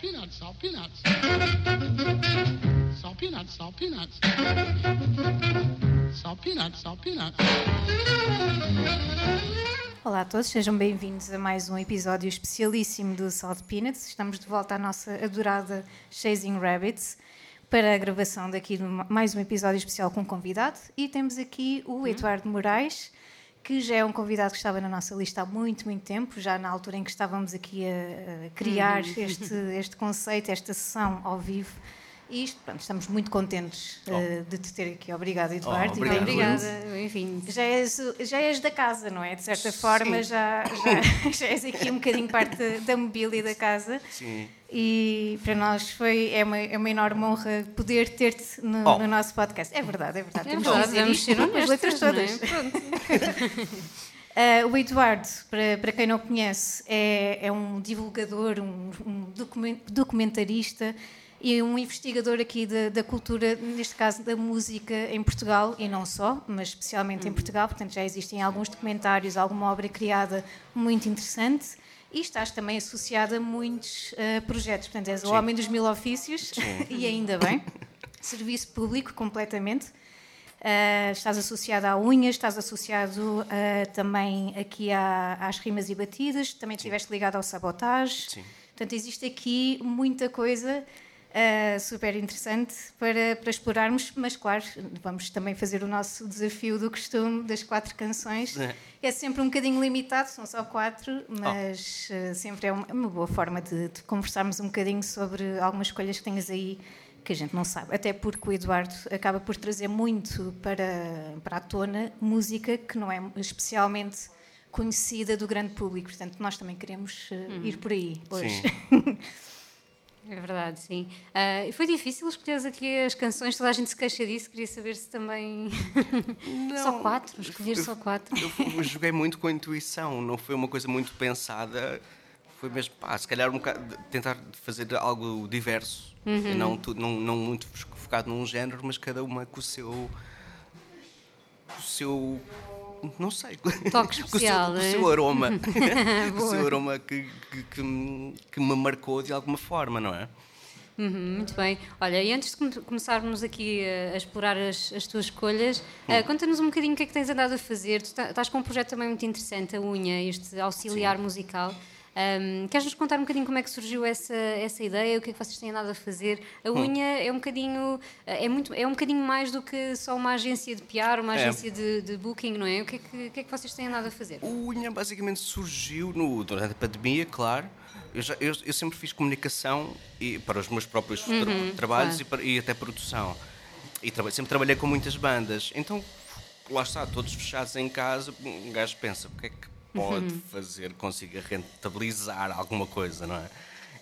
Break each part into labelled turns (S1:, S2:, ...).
S1: peanuts, salt peanuts. Salt peanuts, salt peanuts. Salt peanuts, salt peanuts.
S2: Olá a todos, sejam bem-vindos a mais um episódio especialíssimo do Salt Peanuts. Estamos de volta à nossa adorada Chasing Rabbits para a gravação daqui de mais um episódio especial com um convidado. E temos aqui o Eduardo Moraes, que já é um convidado que estava na nossa lista há muito, muito tempo, já na altura em que estávamos aqui a, a criar este, este conceito, esta sessão ao vivo. E isto, pronto, estamos muito contentes uh, de te ter aqui. Obrigada, Eduardo.
S3: Oh, obrigado.
S2: Obrigada, enfim. Já és, já és da casa, não é? De certa forma, já, já, já és aqui um bocadinho parte da mobília da casa.
S3: Sim.
S2: E para nós foi, é, uma, é uma enorme honra poder ter-te no,
S3: Oh.
S2: no nosso podcast. É verdade, é verdade.
S4: É
S2: Temos
S4: verdade, vamos ser
S2: com as
S4: honestas,
S2: letras
S4: é?
S2: todas. Ah, o Eduardo, para, para quem não conhece, é, é um divulgador, um, um documen- documentarista e um investigador aqui da, da cultura, neste caso da música em Portugal, e não só, mas especialmente em Portugal. Portanto, já existem alguns documentários, alguma obra criada muito interessante. E estás também associado a muitos ah, projetos. Portanto, és o homem dos mil ofícios, e ainda bem. Serviço público, completamente. Uh, estás associado à unhas, estás associado uh, também aqui à- às rimas e batidas, também estiveste ligado ao sabotagem.
S3: Sim.
S2: Portanto, existe aqui muita coisa uh, super interessante para, para explorarmos, mas claro, vamos também fazer o nosso desafio do costume das quatro canções.
S3: É.
S2: É sempre um bocadinho limitado, são só quatro, mas uh, sempre é uma, uma boa forma de, de conversarmos um bocadinho sobre algumas escolhas que tenhas aí que a gente não sabe. Até porque o Eduardo acaba por trazer muito para, para a tona música que não é especialmente conhecida do grande público. Portanto, nós também queremos uh, ir por aí hoje.
S3: Sim.
S4: É verdade, sim. E foi difícil escolher aqui as canções, toda a gente se queixa disso, queria saber se também. só quatro? Escolher só quatro.
S3: Eu joguei muito com a intuição, não foi uma coisa muito pensada. Foi mesmo, pá, se calhar um bocado tentar fazer algo diverso.
S4: Uhum.
S3: E não, não, não muito focado num género, mas cada uma com o seu. com o seu. Não sei.
S4: Toque
S3: com o
S4: especial,
S3: seu, o
S4: né?
S3: seu aroma. o seu aroma que, que, que, me- marcou de alguma forma, não é?
S4: Uhum, muito bem. Olha, e antes de come- começarmos aqui a, explorar as, as tuas escolhas, ah, conta-nos um bocadinho o que é que tens andado a fazer. Tu tá- estás com um projeto também muito interessante, a Unha, este auxiliar musical. Ahm, Queres-nos contar um bocadinho como é que surgiu essa, essa ideia, o que é que vocês têm andado a fazer? A Unha é um bocadinho é muito é um bocadinho mais do que só uma agência de PR, uma
S3: É.
S4: agência de, de booking, não é? O que é que, que é que vocês têm andado a fazer?
S3: O Unha basicamente surgiu no, durante a pandemia, claro. Eu, já- eu- eu sempre fiz comunicação e, para os meus próprios tra- trabalhos
S4: claro.
S3: e, para- e até produção. E traba- sempre trabalhei com muitas bandas. Então, lá está, todos fechados em casa, um gajo pensa, o que é que pode fazer que consiga rentabilizar alguma coisa, não é?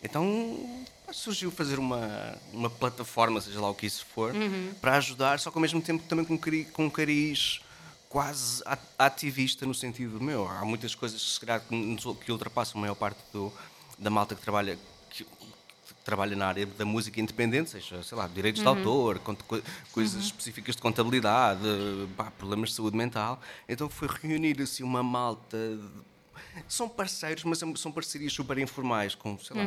S3: Então surgiu fazer uma, uma plataforma, seja lá o que isso for, para ajudar, só que ao mesmo tempo também com, um cari- com cariz quase ativista no sentido meu há muitas coisas que, que ultrapassam a maior parte do- da malta que trabalha que trabalha na área da música independente seja sei lá direitos de autor co- coisas específicas de contabilidade pá, problemas de saúde mental. Então foi reunir assim uma malta de- são parceiros, mas são- parcerias super informais, com, sei lá,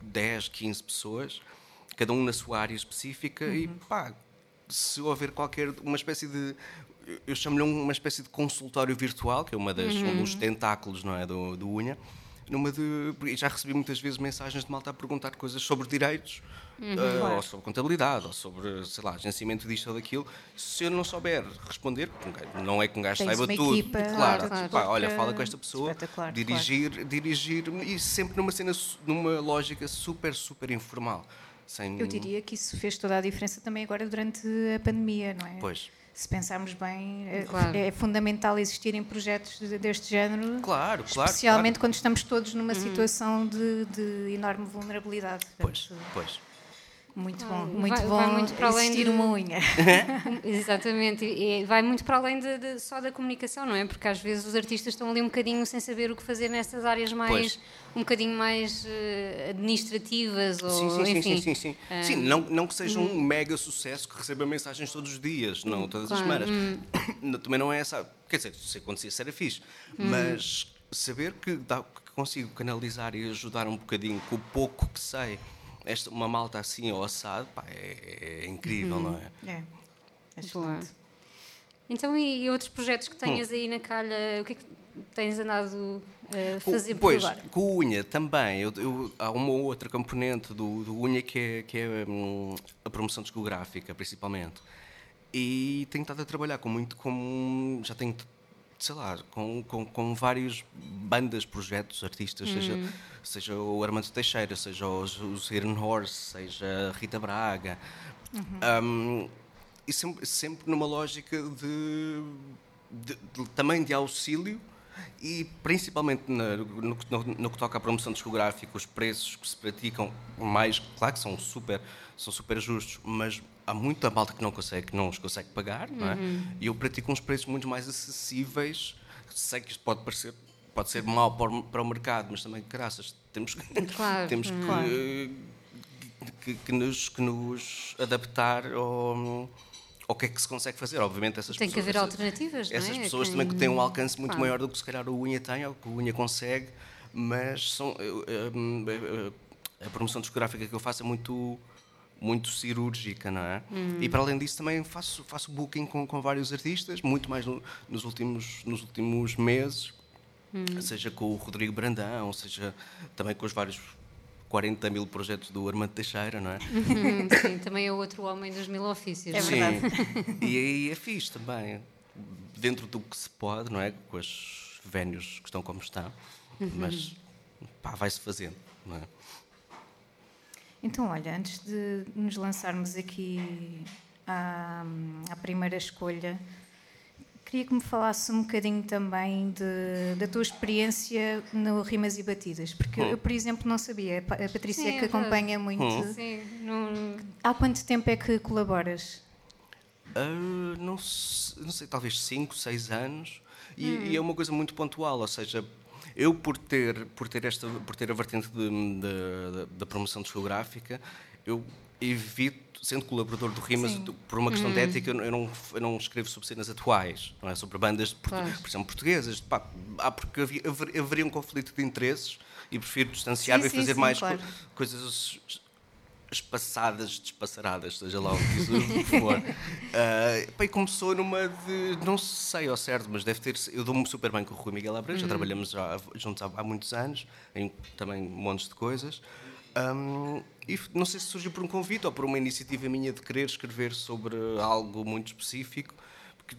S3: 10, 15 pessoas, cada um na sua área específica, e pá, se houver qualquer, uma espécie de, eu chamo-lhe uma espécie de consultório virtual, que é uma das, um dos tentáculos, não é, do, do Unha, numa de, já recebi muitas vezes mensagens de malta a perguntar coisas sobre direitos, eh, ou sobre contabilidade, ou sobre, sei lá, agenciamento disto ou daquilo. Se eu não souber responder, não é que um gajo
S2: Tens
S3: saiba tudo,
S2: equipa,
S3: claro,
S4: claro.
S3: pá, olha, fala com esta pessoa, dirigir, dirigir e sempre numa cena, numa lógica super, super informal. Sem,
S2: Eu diria que isso fez toda a diferença também agora durante a pandemia, não é?
S3: Pois.
S2: Se pensarmos bem, é,
S4: Claro.
S2: é fundamental existirem projetos de- deste género,
S3: Claro, claro.
S2: especialmente
S3: claro.
S2: quando estamos todos numa situação de, de enorme vulnerabilidade.
S3: Pois,
S2: Portanto,
S3: pois.
S2: Muito bom, muito
S4: vai-
S2: bom
S4: vai muito para além de-
S2: uma unha.
S4: Exatamente, e vai muito para além de, de- só da comunicação, não é? Porque às vezes os artistas estão ali um bocadinho sem saber o que fazer nestas áreas mais,
S3: Pois.
S4: um bocadinho mais eh, administrativas ou
S3: Sim, sim, sim,
S4: enfim.
S3: sim, sim, sim.
S4: Ah,
S3: Sim, não, não que seja um mega sucesso que receba mensagens todos os dias, não todas as
S4: claro,
S3: semanas. Não, Também não é essa. Quer dizer, se acontecia, era fixe. Mas saber que, dá- que consigo canalizar e ajudar um bocadinho com o pouco que sei, esta, uma malta assim ou assado, pá, é, é incrível, não é?
S2: É. é excelente.
S4: Então, e, e outros projetos que tenhas aí na calha, o que é que tens andado a fazer por
S3: Pois, com o Unha também. Eu, eu- há uma ou outra componente do, do Unha que é, que é hum, a promoção discográfica, principalmente. E tenho estado a trabalhar com muito com. Já tenho, sei lá, com, com, com várias bandas, projetos, artistas, seja, seja o Armando Teixeira, seja os, os Iron Horse, seja a Rita Braga. Hum, e sempre, sempre numa lógica de, de- de- também de auxílio e principalmente na- no, que- no- no que toca à promoção discográfica, os preços que se praticam, mais, claro que são super, são super justos, mas há muita malta que não consegue, que não os consegue pagar, não é? E eu pratico uns preços muito mais acessíveis. Sei que isto pode parecer pode ser mau para o, o mercado, mas também, graças, temos que,
S4: Claro,
S3: temos que,
S2: claro.
S3: que, que nos, que nos adaptar ao, ao que é que se consegue fazer. Obviamente, essas
S4: Tem que
S3: pessoas,
S4: haver
S3: essas-
S4: alternativas, é?
S3: Essas pessoas
S4: Quem-
S3: também que têm um alcance muito
S4: Claro.
S3: maior do que se calhar o Unha tem ou que o Unha consegue, mas são, a promoção discográfica que eu faço é muito muito cirúrgica, não é?
S4: Hum.
S3: E para além disso também faço faço booking com, com vários artistas, muito mais no- nos últimos nos últimos meses,
S4: Hum.
S3: seja com o Rodrigo Brandão, seja também com os vários 40 mil projetos do Armando Teixeira, não é?
S4: Hum, sim, também é outro homem dos mil ofícios.
S2: É verdade.
S3: E aí é fixe também. Dentro do que se pode, não é? Com as vénios que estão como estão. Mas pá, vai-se fazendo, não é?
S2: Então, olha, antes de nos lançarmos aqui à, à primeira escolha, queria que me falasse um bocadinho também de- da tua experiência no Rimas e Batidas, porque eu, por exemplo, não sabia. A Patrícia
S4: Sim, é
S2: que acompanha muito.
S4: Sim, não-
S2: Há quanto tempo é que colaboras?
S3: Ah, não, não sei, talvez 5, 6 anos. E, e é uma coisa muito pontual, ou seja, eu por ter, por ter, esta, por ter a vertente da promoção discográfica, eu evito, sendo colaborador do Rimas,
S2: Sim.
S3: por uma questão de ética, eu não- eu não, escrevo sobre cenas atuais, não é? sobre bandas,
S4: Claro.
S3: por exemplo, portuguesas. Pá, há porque havia, haver- haveria um conflito de interesses e prefiro distanciar-me e fazer
S2: sim,
S3: mais
S2: claro.
S3: co- coisas espaçadas, despassaradas, seja lá o que for. Ah, pá, e começou numa de. Não sei ao certo, mas deve ter. Eu dou-me super bem com o Rui Miguel Abreu, já trabalhamos já juntos há, há muitos anos, em também montes de coisas. Ahm, e não sei se surgiu por um convite ou por uma iniciativa minha de querer escrever sobre algo muito específico. Porque,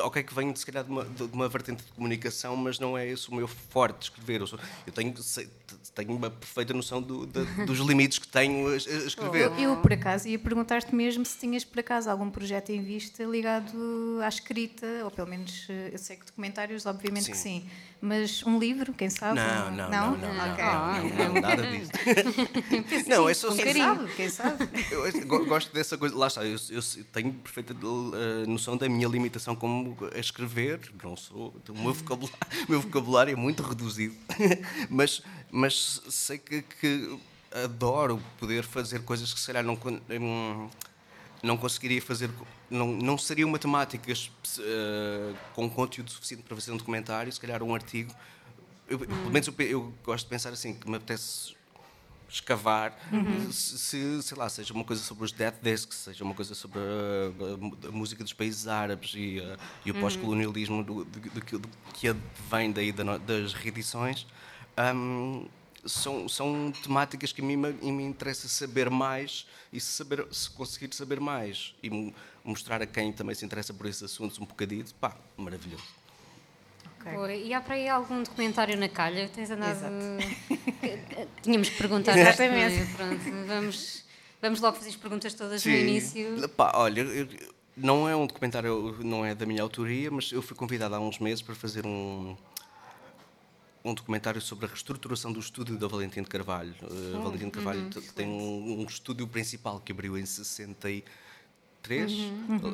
S3: ok, que venho se calhar de uma, de uma vertente de comunicação, mas não é esse o meu forte escrever. Eu, sou- eu tenho, sei- tenho uma perfeita noção do- da- dos limites que tenho a, a escrever.
S2: Eu, eu, por acaso, ia perguntar-te mesmo se tinhas, por acaso, algum projeto em vista ligado à escrita, ou pelo menos, eh, eu sei que documentários, obviamente que
S3: Sim.
S2: sim. Mas um livro, quem sabe?
S3: Não, não, não, não, não,
S2: Ok.
S3: não, não, não, nada disso. não, é só
S2: Quem sabe? Quem sabe?
S3: Eu go- gosto dessa coisa. Lá está, eu, eu tenho perfeita eh, noção da minha limitação como a escrever. Não sou. O meu vocabulário, meu vocabulário é muito reduzido. mas, mas sei que, que adoro poder fazer coisas que se calhar não. hum, não conseguiria fazer, não, não seria uma temática eh, com conteúdo suficiente para fazer um documentário, se calhar um artigo. Eu, Pelo menos eu, eu gosto de pensar assim, que me apetece escavar, se, se, sei lá, seja uma coisa sobre os Death Discs, seja uma coisa sobre a, a mu- a música dos países árabes e, a- e o pós-colonialismo do, do, do que- do que vem daí das reedições. Hum, são, são temáticas que a mim me, me interessa saber mais e se, saber, se conseguir saber mais e mo- mostrar a quem também se interessa por esses assuntos um bocadinho, pá, maravilhoso.
S2: Ok.
S4: Boa. E há para aí algum documentário na calha? Tens andado.
S2: Exato.
S4: Tínhamos que perguntar
S2: Exatamente.
S4: é? Pronto, vamos, vamos logo fazer as perguntas todas no início.
S3: Pá, olha, eu- não é um documentário, não é da minha autoria, mas eu fui convidado há uns meses para fazer um um documentário sobre a reestruturação do estúdio da Valentim de Carvalho. Uh, Valentim de Carvalho t- tem um, um estúdio principal que abriu em 63,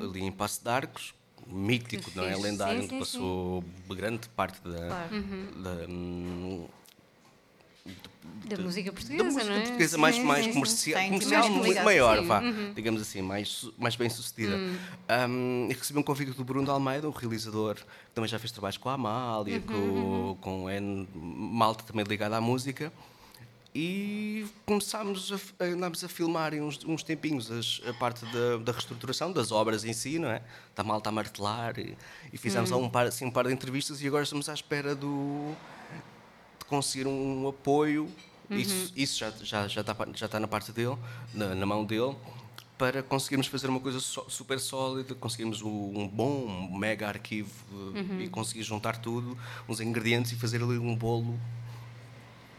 S3: ali em Passo de Arcos, mítico, não é? Lendário,
S4: Sim,
S3: onde
S4: sim,
S3: passou grande parte da,
S2: Claro.
S3: da, hum,
S4: Da
S3: de-
S4: música
S3: da
S4: portuguesa,
S3: música
S4: não é?
S3: portuguesa
S2: Sim,
S3: mais,
S2: sim,
S3: mais
S2: sim.
S3: comercial,
S2: Tem
S3: comercial
S2: mesmo
S3: muito maior,
S4: sim.
S3: vá,
S4: Uhum.
S3: digamos assim, mais, mais bem sucedida.
S4: Hum.
S3: Um, e recebi um convite do Bruno de Almeida, um realizador que também já fez trabalhos com a Amália,
S4: Uhum,
S3: com, com N malta também ligada à música. E começámos a, f- andámos a filmar em uns, uns tempinhos as- a parte da, da reestruturação das obras em si, não é? Da malta a martelar e, e fizemos
S4: Hum.
S3: um par, assim, um par de entrevistas e agora estamos à espera do, de conseguir um apoio.
S4: Uhum.
S3: Isso, isso já, já, já, está, já está na parte dele, na, na mão dele, para conseguirmos fazer uma coisa super sólida, conseguirmos um bom, um mega arquivo eh,
S4: Uhum.
S3: e conseguir juntar tudo, uns ingredientes e fazer ali um bolo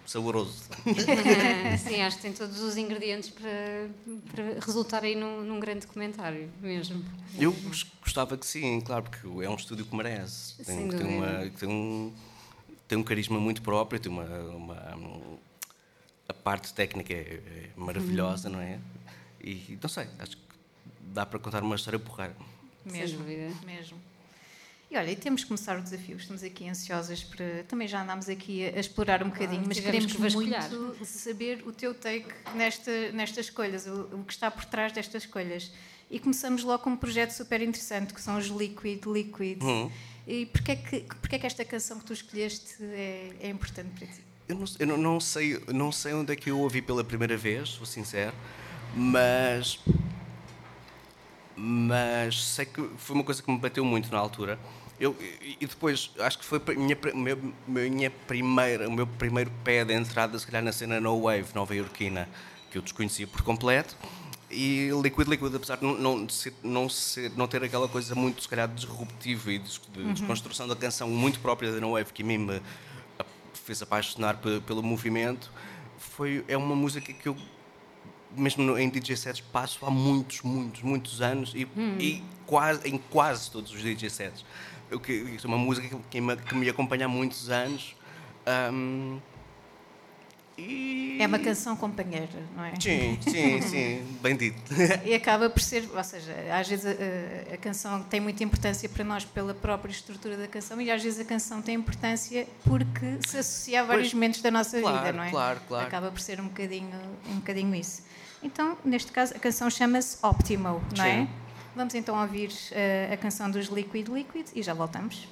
S3: saboroso.
S4: Sim, acho que tem todos os ingredientes para, para resultar aí num, num grande documentário mesmo.
S3: Eu gos- gostava que sim, claro, porque é um estúdio que merece. Tem,
S4: Sem
S3: tem, uma, tem, um, tem um carisma muito próprio, tem uma. uma- a parte técnica é, é maravilhosa, não é? E não sei, acho que dá para contar uma história porreira.
S2: Mesmo,
S4: dúvida.
S2: mesmo. E olha, e temos que começar o desafio. Estamos aqui ansiosas para. Também já andámos aqui a, explorar um bocadinho, mas queremos
S4: que
S2: muito saber o teu take nesta, nestas escolhas, o, o que está por trás destas escolhas. E começamos logo com um projeto super interessante, que são os Liquid Liquid.
S3: Uhum.
S2: E porquê é, que, porquê é que esta canção que tu escolheste é, é importante para ti?
S3: Eu, não, eu não, não sei, não sei onde é que eu ouvi pela primeira vez, sou sincero, mas. Mas sei que foi uma coisa que me bateu muito na altura. Eu, e depois, acho que foi a minha, minha primeira, o meu primeiro pé de entrada, se calhar, na cena No Wave nova iorquina, que eu desconhecia por completo. E Liquid Liquid, apesar de não, não, ser, não, ser, não ter aquela coisa muito, se calhar, disruptiva e des- de desconstrução da canção muito própria da No Wave, que a mim me fez apaixonar pe- pelo movimento, foi, é uma música que eu mesmo em DJ sets passo há muitos, muitos, muitos anos e, e quase, em quase todos os DJ sets. Que, é uma música que, me, que me acompanha há muitos anos. ahm, e...
S2: É uma canção companheira, não é?
S3: Sim, sim, sim, bem dito.
S2: E acaba por ser, ou seja, às vezes a, a canção tem muita importância para nós pela própria estrutura da canção e às vezes a canção tem importância porque se associa a vários
S3: Pois,
S2: momentos da nossa vida,
S3: claro,
S2: não é?
S3: claro, claro.
S2: Acaba por ser um bocadinho, um bocadinho isso. Então, neste caso, a canção chama-se Optimo, não é? Vamos então ouvir eh, a canção dos Liquid Liquid e já voltamos.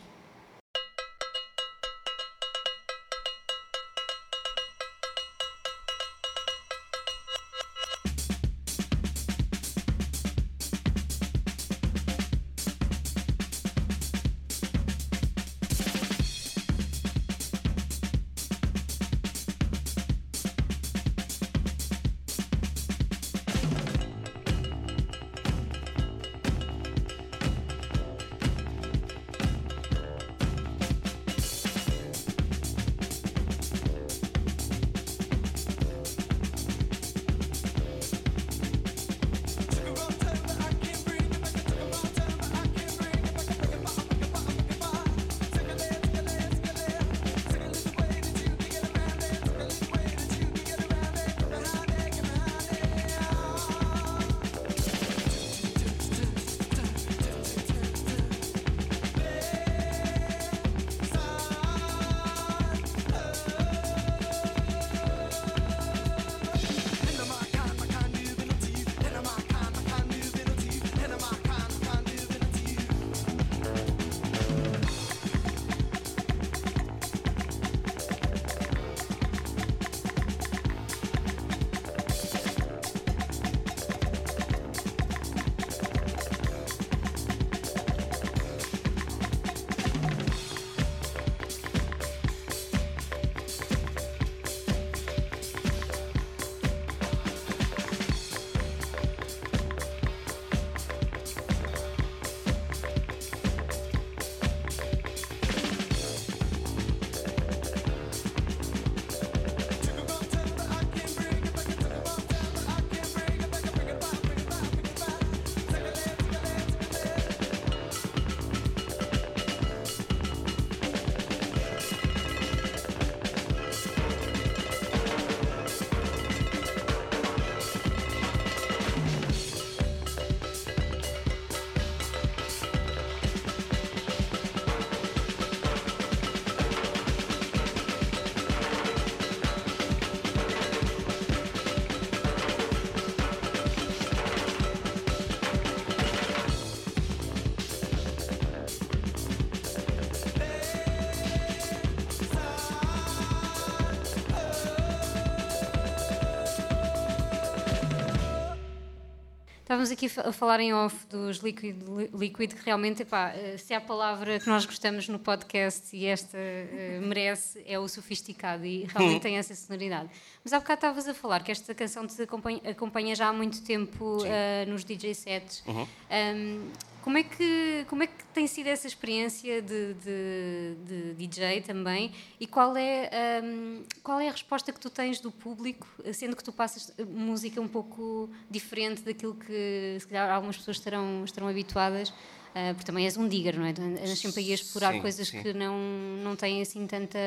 S4: Estávamos aqui a falar em off dos Liquid, Liquid que realmente, epá, eh, se há palavra que nós gostamos no podcast e esta uh, merece, é o sofisticado e realmente tem essa sonoridade. Mas há bocado estavas a falar que esta canção te acompanha, acompanha já há muito tempo uh, nos DJ sets. Uhum. Um, como é que, como é que tem sido essa experiência de, de, de DJ também? E qual é, um, qual é a resposta que tu tens do público, sendo que tu passas música um pouco diferente daquilo que se calhar algumas pessoas estarão, estarão habituadas? Uh, porque também és um digger, não é? Andas sempre aí a explorar sim, coisas sim. que não, não têm assim tanta,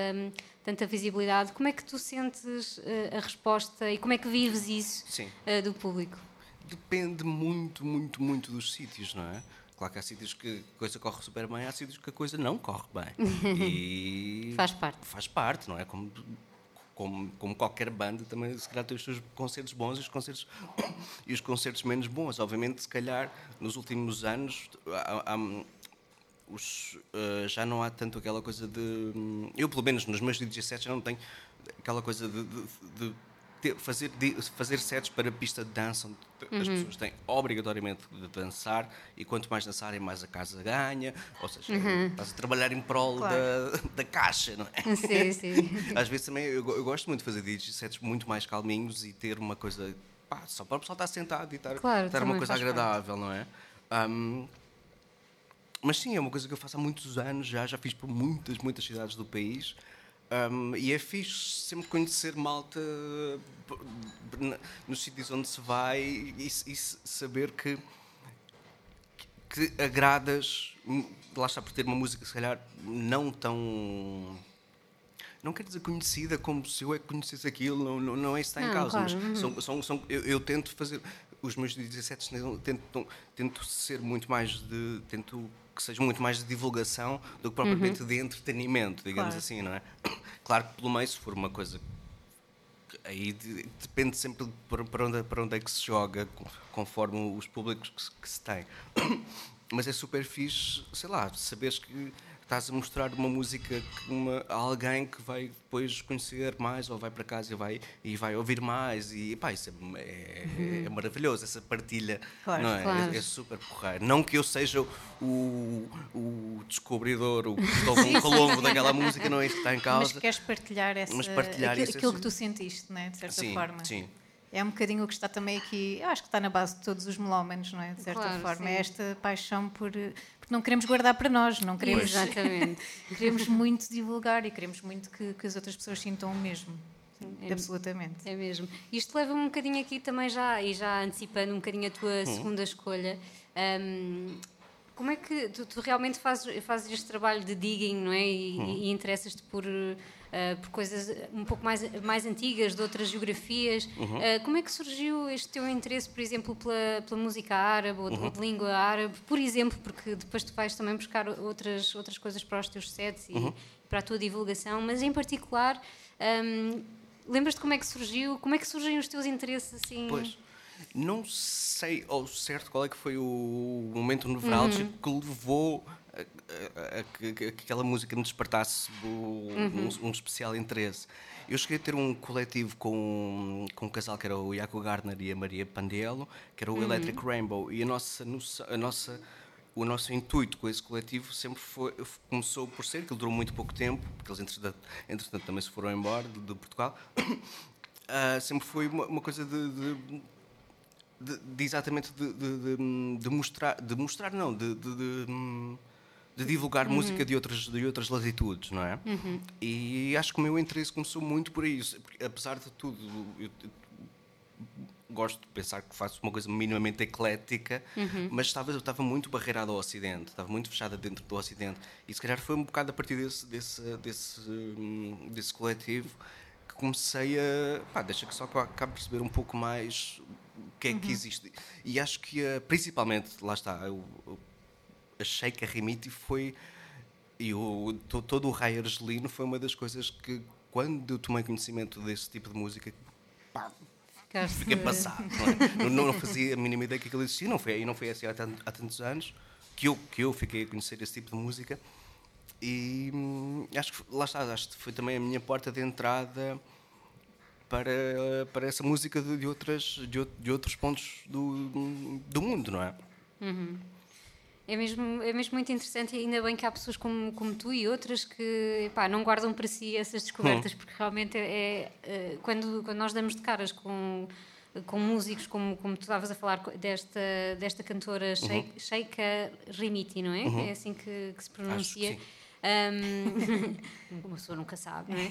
S4: tanta visibilidade. Como é que tu sentes uh, a resposta e como é que vives isso uh, do público?
S3: Depende muito, muito, muito dos sítios, não é? Claro que há sítios que a coisa corre super bem, há sítios que a coisa não corre bem.
S4: E faz parte.
S3: Faz parte, não é? Como, como, como qualquer banda, também se calhar tem os seus concertos bons e os concertos, e os concertos menos bons. Obviamente, se calhar, nos últimos anos, há, há, os, uh, já não há tanto aquela coisa de. Eu, pelo menos, nos meus 17 já não tenho aquela coisa de, de, de ter, fazer, fazer sets para pista de dança, onde uhum. as pessoas têm obrigatoriamente de dançar e quanto mais dançarem, mais a casa ganha. Ou seja, uhum. estás a trabalhar em prol claro. da, da caixa, não é?
S4: Sim, sim.
S3: Às vezes também eu, eu gosto muito de fazer DJ sets muito mais calminhos e ter uma coisa. Pá, só para o pessoal estar sentado e estar,
S4: claro,
S3: estar uma coisa agradável, parte. não é? Um, mas sim, é uma coisa que eu faço há muitos anos já, já fiz por muitas, muitas cidades do país. Um, e é fixe sempre conhecer malta nos sítios onde se vai e, e saber que, que agradas, lá está por ter uma música, se calhar, não tão. Não quer dizer conhecida como se eu é que conhecesse aquilo, não, não, não é isso que está em causa. Claro. Mas são, são, são, eu, eu, tento fazer. Os meus 17 tento, tento ser muito mais de. Tento que seja muito mais de divulgação do que propriamente uhum. de entretenimento, digamos claro. assim, não é? Claro que pelo meio, se for uma coisa aí de, depende sempre para, para, onde, para onde é que se joga, conforme os públicos que, que se tem. Mas é super fixe, sei lá, saberes que estás a mostrar uma música uma, a alguém que vai depois conhecer mais ou vai para casa e vai, e vai ouvir mais e pá, isso é, é, uhum. é maravilhoso, essa partilha claro, não é? Claro. é? é? super porreiro. Não que eu seja o, o descobridor, o Cristóvão Colombo daquela música, não é isso que está em causa.
S2: Mas queres partilhar, essa, mas partilhar aquilo, isso, é aquilo que tu sentiste, não é? de certa
S3: sim,
S2: forma.
S3: Sim,
S2: é um bocadinho o que está também aqui, eu acho que está na base de todos os melómanos, não é? De certa claro, forma, é esta paixão por. Porque não queremos guardar para nós, não queremos.
S4: Exatamente.
S2: queremos muito divulgar e queremos muito que, que as outras pessoas sintam o mesmo. É, Absolutamente.
S4: É mesmo. Isto leva-me um bocadinho aqui também já, e já antecipando um bocadinho a tua hum. segunda escolha. Um, como é que tu, tu, realmente fazes, fazes este trabalho de digging, não é? E, hum. e interessas-te por uh, por coisas um pouco mais, mais antigas, de outras geografias. Uhum. Uh, como é que surgiu este teu interesse, por exemplo, pela, pela música árabe ou, uhum. ou, de língua árabe? Por exemplo, porque depois tu vais também buscar outras, outras coisas para os teus sets e uhum. para a tua divulgação, mas em particular. Um, Lembras-te como é que surgiu? Como é que surgem os teus interesses assim?
S3: Pois. Não sei ao certo qual é que foi o momento nevrálgico uhum. que levou a, a, que aquela música me despertasse uhum. um, um, especial interesse. Eu cheguei a ter um coletivo com, com um casal que era o Iaco Gardner e a Maria Pandiello, que era o uhum. Electric Rainbow, e a nossa, a nossa, o nosso intuito com esse coletivo sempre foi, começou por ser, que ele durou muito pouco tempo, porque eles entretanto, entretanto também se foram embora de, de Portugal, uh, sempre foi uma, uma coisa de, de de, de, exatamente de, de, de, mostrar, de mostrar não, de, de divulgar uhum. música de outras, de outras latitudes, não é? Uhum. E acho que o meu interesse começou muito por isso, porque, apesar de tudo, eu, eu, gosto de pensar que faço uma coisa minimamente eclética, uhum. mas estava, estava muito barreirada ao Ocidente, estava muito fechada dentro do Ocidente. E se calhar foi um bocado a partir desse, desse, desse, desse coletivo que comecei a. pá, deixa que só que eu acabe de perceber um pouco mais que é uhum. que existe. E acho que, principalmente, lá está, eu, eu achei que a Remiti foi. E o, todo o raio argelino foi uma das coisas que, quando eu tomei conhecimento desse tipo de música, pá, fiquei passado. Não, é? não, não, fazia a mínima ideia que aquilo existia. Não foi, e não foi assim há, há tantos anos que eu, que eu fiquei a conhecer esse tipo de música. E hum, acho que lá está, acho que foi também a minha porta de entrada para, para essa música de, de outras, de, de outros pontos do, do mundo, não é?
S4: É mesmo, é mesmo muito interessante e ainda bem que há pessoas como, como tu e outras que pá, não guardam para si essas descobertas, porque realmente é, é, quando, quando nós damos de caras com, com músicos, como, como tu estavas a falar desta, desta cantora Sheik- Sheikha Rimiti, não é? É assim que, que se pronuncia.
S3: sim.
S4: Um, uma pessoa nunca sabe, não é?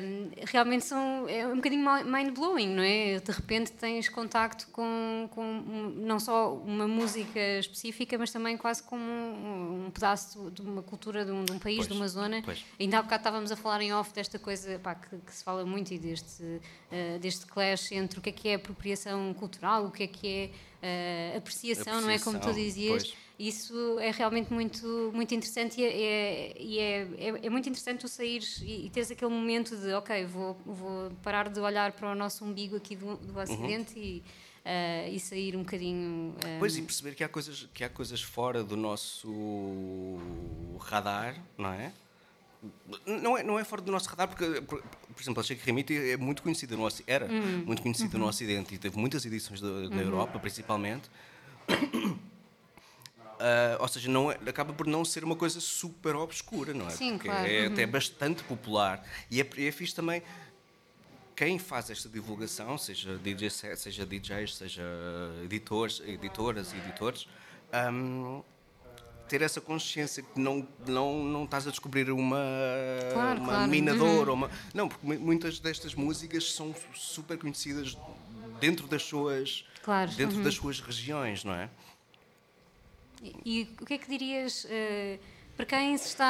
S4: Um, realmente são, é um bocadinho mind-blowing, não é? De repente tens contacto com, com um- não só uma música específica, mas também quase como um, pedaço de uma cultura de um, de país,
S3: Pois,
S4: de uma zona.
S3: pois.
S4: Ainda há bocado estávamos a falar em off desta coisa pá, que, que se fala muito e deste, eh, deste clash entre o que é que é apropriação cultural, o que é que é eh, apreciação, não é? Como tu
S3: Apreciação,
S4: dizias.
S3: pois.
S4: Isso é realmente muito, muito interessante e, é, é- e é, é, é muito interessante tu saíres e, e teres aquele momento de, ok, vou, vou parar de olhar para o nosso umbigo aqui do, do Ocidente e, eh, e sair um bocadinho. eh,
S3: Pois, e perceber que há coisas, que há coisas fora do nosso radar, não é? Não é, não é fora do nosso radar, porque, por, por exemplo, a Sheikh Remiti é muito conhecida no Ocidente, era muito conhecida no Ocidente e teve muitas edições da- na Europa, principalmente. Ah, ou seja, não é- acaba por não ser uma coisa super obscura, não é?
S4: Sim,
S3: Porque
S4: claro.
S3: é até bastante popular. E é, é fixe também quem faz esta divulgação, seja DJ set, seja DJs, seja editores, editoras e editores, hum, ter essa consciência que não, não, não estás a descobrir uma,
S4: Claro,
S3: uma
S4: claro. Uhum.
S3: minadora. Uma, não, porque mu- muitas destas músicas são super conhecidas dentro das suas,
S4: Claro,
S3: dentro
S4: uhum.
S3: das suas regiões, não é?
S4: E, e o que é que dirias eh, para quem se está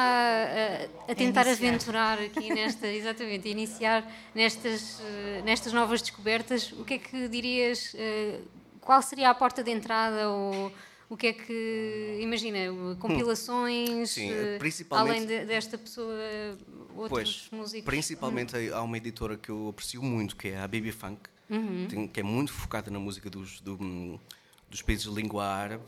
S4: eh, a tentar
S2: iniciar.
S4: aventurar aqui nesta, exatamente, a iniciar nestas, eh, nestas novas descobertas, o que é que dirias, eh, qual seria a porta de entrada ou o que é que, imagina, compilações,
S3: Sim,
S4: além de- desta pessoa, outros
S3: Pois,
S4: músicos?
S3: principalmente há uma editora que eu aprecio muito, que é a Baby Funk, tem- que é muito focada na música dos, do- dos países de língua árabe,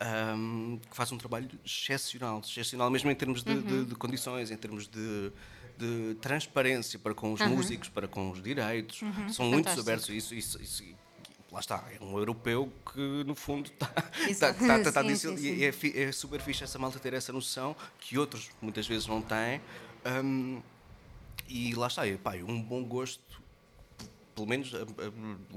S3: ahm, que faz um trabalho excepcional, excepcional mesmo em termos de, de- de condições, em termos de, de transparência para com os músicos, para com os direitos. São muito
S4: Fantástico.
S3: abertos a isso, isso, isso- Lá está, é um europeu que no fundo está
S2: Exato.
S3: tá, tá, tá
S4: Sim,
S3: disso,
S4: sim, sim.
S3: e é, é super fixe essa malta ter essa noção que outros muitas vezes não têm. Ahm, e lá está, e, pá, um bom gosto, pelo menos a- a-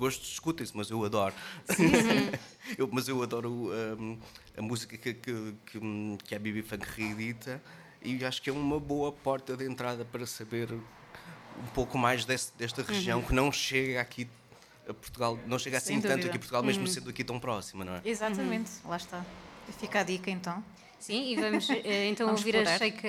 S3: o meu gosto discutem-se, mas eu adoro. Eu- mas eu adoro ahm, a música que, que, que, que a Bibi Funk reedita e acho que é uma boa porta de entrada para saber um pouco mais desse- desta região que não chega aqui a Portugal, não chega assim tanto aqui a Portugal, mesmo sendo aqui tão próxima, não é?
S2: Exatamente, lá está. Fica a dica então.
S4: Sim, e vamos eh, então
S2: Vamos
S4: ouvir a
S2: explorar.
S4: Sheikha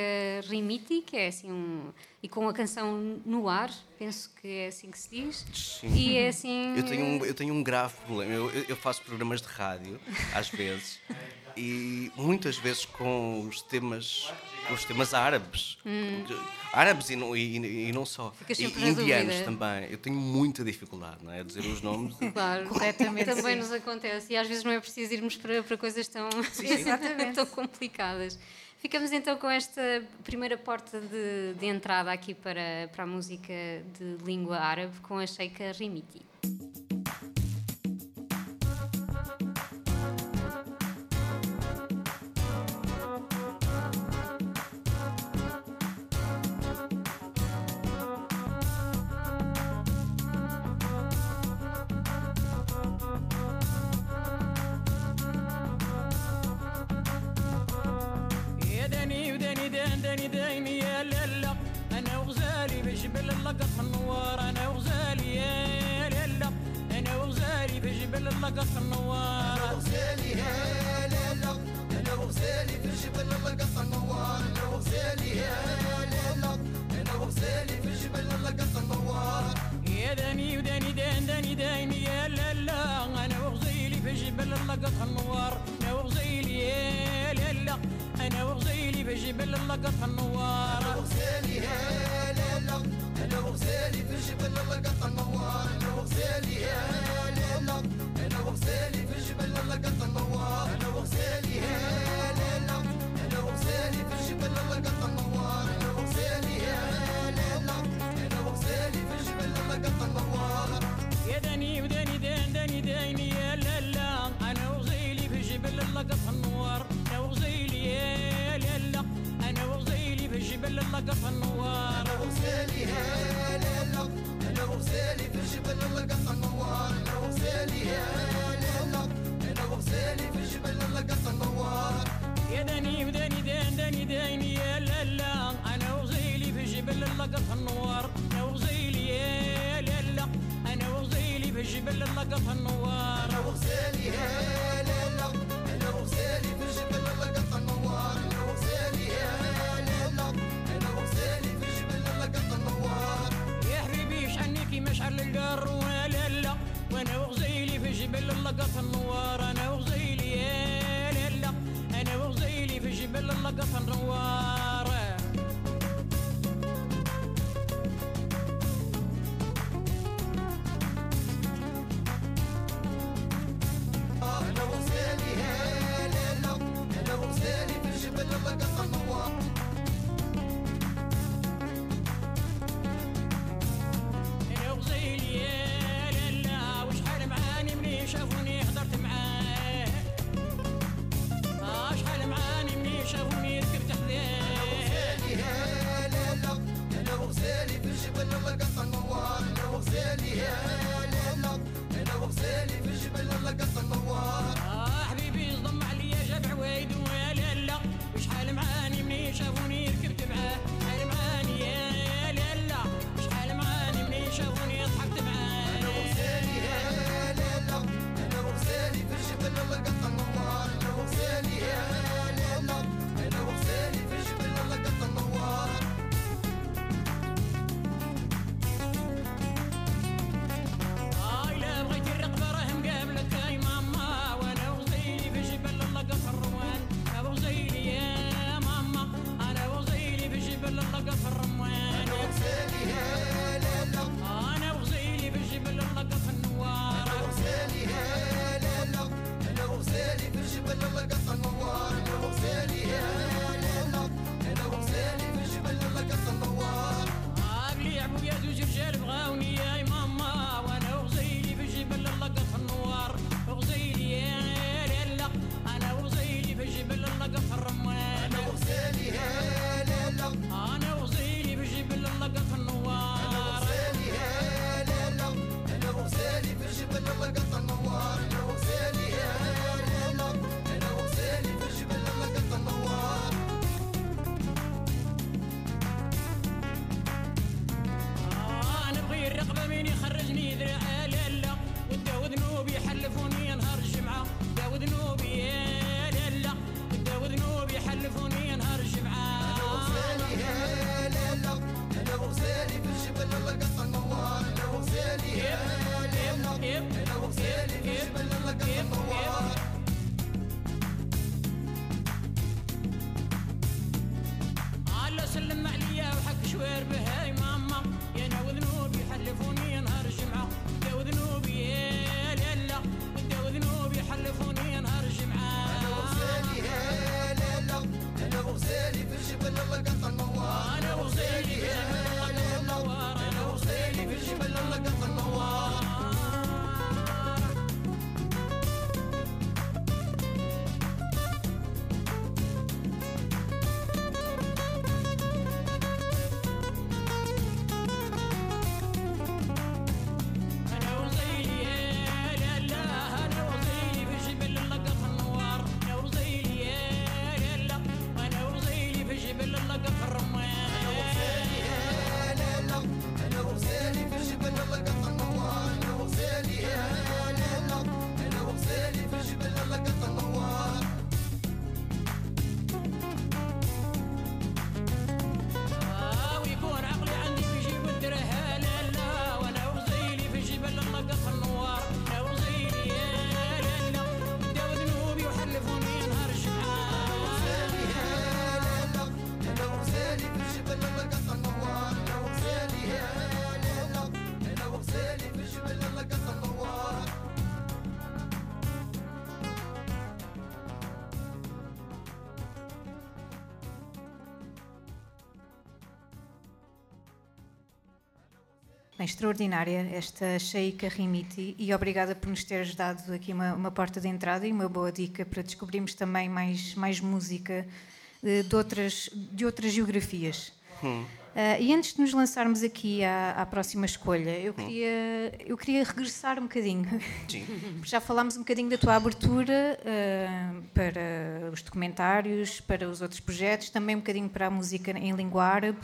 S4: Rimiti, que é assim um. e com a canção No Ar, penso que é assim que se diz.
S3: Sim.
S4: E é assim.
S3: Eu tenho um, eu tenho um grave problema. Eu- eu faço programas de rádio, às vezes, e muitas vezes com os temas, com os temas árabes. Árabes e não, e, e não só.
S4: Hum.
S3: E indianos também. Eu tenho muita dificuldade não é? a dizer os nomes.
S4: Claro,
S2: Corretamente,
S4: Também
S2: sim.
S4: nos acontece e às vezes não é preciso irmos para, para coisas tão,
S2: exatamente.
S4: tão complicadas. Ficamos então com esta primeira porta de, de entrada aqui para, para a música de língua árabe com a Sheikha Rimiti.
S5: دني يا للا أنا وغزالي بجبل اللقط في النوار أنا وغزالي يا للا أنا وغزالي بجبل اللقط في النوار أنا وغزالي يا للا أنا وغزالي بجبل اللقط النوار أنا وغزالي يا للا أنا وغزالي بجبل اللقط النوار يا دني ودني دن دني دني يا للا أنا وغزيلي بجبل اللقط في النوار أنا للا وغزيلي في جبل اللقط النوار. أنا وغزيلي يا ليلى أنا وغزيلي في جبل اللقط النوار. أنا وغزيلي يا ليلى أنا وغزيلي ولا النوار. أنا وسالي هلا أنا وسالي في الجبل لقف النوار أنا وسالي هلا أنا وسالي في الجبل لقف النوار يا داني بداني دان داني داني يا لا لا أنا وغزيلي في جبل لقف النوار أنا وغزيلي يا لا لا أنا وغزيلي في جبل لقف النوار أنا وغزيلي مشعل شحال ولا لا وأنا وغزيلي في جبل لقط النوار أنا وغزيلي يا لا أنا وغزيلي في جبل لقط النوار
S2: on. extraordinária esta Sheikha Rimiti e obrigada por nos teres dado aqui uma, uma, porta de entrada e uma boa dica para descobrirmos também mais, mais música de, de outras, de outras geografias. Hum. Uh, e antes de nos lançarmos aqui à, à próxima escolha, eu hum. queria, eu queria regressar um bocadinho. Já falámos um bocadinho da tua abertura uh, para os documentários, para os outros projetos, também um bocadinho para a música em língua árabe.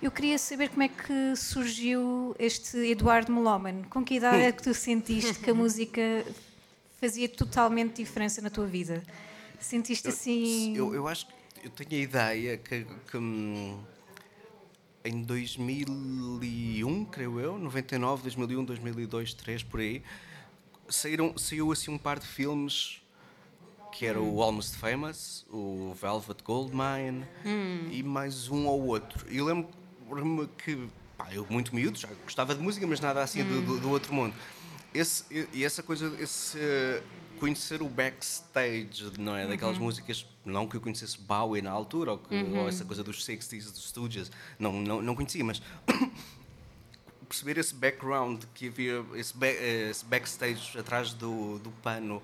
S2: Eu queria saber como é que surgiu este Eduardo Meloman. Com que idade é que tu sentiste que a música fazia totalmente diferença na tua vida? Sentiste assim.
S3: Eu, eu acho que eu tenho a ideia que, que, hum, em 2001, creio eu, 99, 2001, 2002, 2003, por aí, saíram, saiu assim um par de filmes que era o Almost Famous, o Velvet Goldmine e mais um ou outro. Eu lembro-me que, pá, eu muito miúdo, já gostava de música, mas nada assim do, do- do outro mundo. Esse, e essa coisa, esse conhecer o backstage, não é? Daquelas músicas, não que eu conhecesse Bowie na altura, ou, que- ou essa coisa dos 60s, dos Stooges, não, não, não conhecia, mas perceber esse background que havia, esse, eh, esse backstage atrás do, do pano,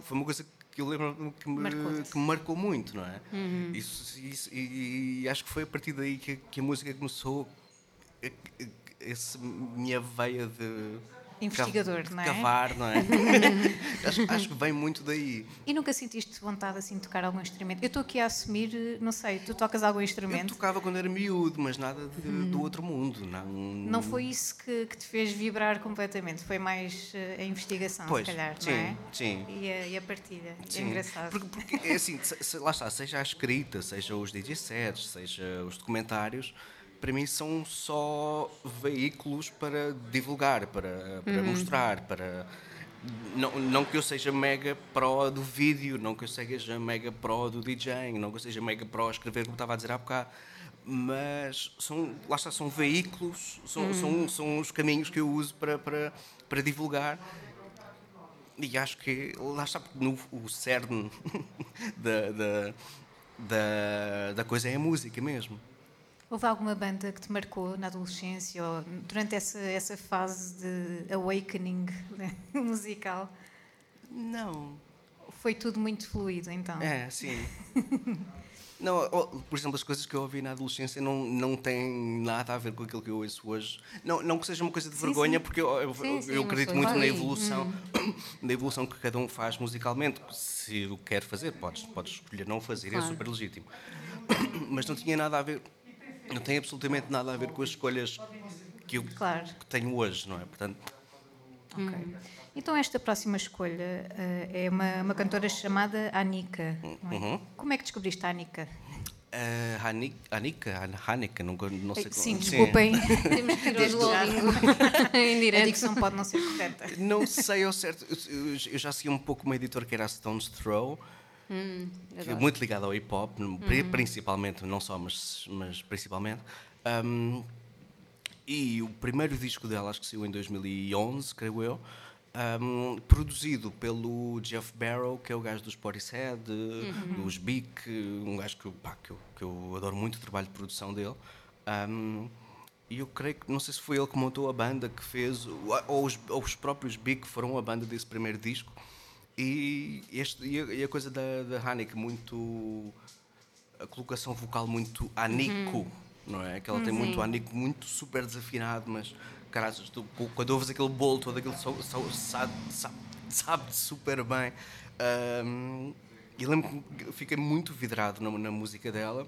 S3: foi uma coisa que eu lembro que me,
S2: Marcou-te.
S3: que me marcou muito, não é? Isso, isso- e, e acho que foi a partir daí que, que a música começou, essa minha veia de.
S2: Investigador,
S3: de
S2: não é?
S3: Cavar, não é? acho, acho que vem muito daí.
S2: E nunca sentiste vontade assim de tocar algum instrumento? Eu estou aqui a assumir, não sei, tu tocas algum
S3: Eu
S2: instrumento?
S3: tocava quando era miúdo, mas nada de- do outro mundo. Não,
S2: Não foi isso que, que te fez vibrar completamente, foi mais eh, a investigação,
S3: Pois,
S2: se calhar,
S3: sim,
S2: não é?
S3: sim.
S2: E a, e a partilha. É
S3: Sim,
S2: engraçado.
S3: Porque, porque é assim, se- se- lá está, seja a escrita, seja os DJ sets, seja os documentários, para mim são só veículos para divulgar, para, para mostrar, para. Não, não que eu seja mega pró do vídeo, não que eu seja mega pró do DJing, não que eu seja mega pró a escrever, como estava a dizer há bocado, mas são, lá está, são veículos, são, são, são os caminhos que eu uso para, para, para divulgar e acho que lá está porque no, o cerne da, da, da, da coisa é a música mesmo.
S2: Houve alguma banda que te marcou na adolescência ou durante essa, essa fase de awakening né, musical?
S3: Não.
S2: Foi tudo muito fluido, então?
S3: É, sim. Não, por exemplo, as coisas que eu ouvi na adolescência não, não têm nada a ver com aquilo que eu ouço hoje. Não, não que seja uma coisa de vergonha, porque eu, eu,
S4: Sim, sim,
S3: eu acredito muito na evolução, na evolução que cada um faz musicalmente. Se o quer fazer, podes, podes escolher não fazer,
S4: Claro.
S3: é super legítimo. Mas não tinha nada a ver, não tem absolutamente nada a ver com as escolhas que eu
S2: Claro.
S3: que tenho hoje, não é? Portanto,
S2: Ok. Então, esta próxima escolha eh, é uma, uma cantora chamada Anika. é?
S3: Uhum.
S2: Como é que descobriste a Anika?
S3: a Hanika, Hanika, Hanika, não, não sei como-
S2: Sim, desculpem.
S4: Temos que ir ao. Duolingo em
S2: A
S4: direto.
S2: dicção pode não ser correta.
S3: Não sei ao certo. Eu já segui um pouco uma editora que era a Stone's Throw, que é muito ligada ao hip hop, pri- principalmente, não só, mas, mas principalmente. Um, e o primeiro disco dela, acho que saiu em 2011, creio eu, um, produzido pelo Jeff Barrow, que é o gajo dos Portishead, dos Big, um gajo que, eu- pá, que, eu, que eu adoro muito o trabalho de produção dele. Um, e eu creio que, não sei se foi ele que montou a banda que fez, ou os, ou os próprios Big foram a banda desse primeiro disco. E, este, e, a, e a coisa da, da Hanek, muito. a colocação vocal muito anico, não é? Que ela tem muito anico, muito super desafinado, mas, caras, tu, quando ouves aquele bolo todo, aquilo só, só, sabe, sabe, sabe super bem. Ahm, e lembro que eu fiquei muito vidrado na, na música dela.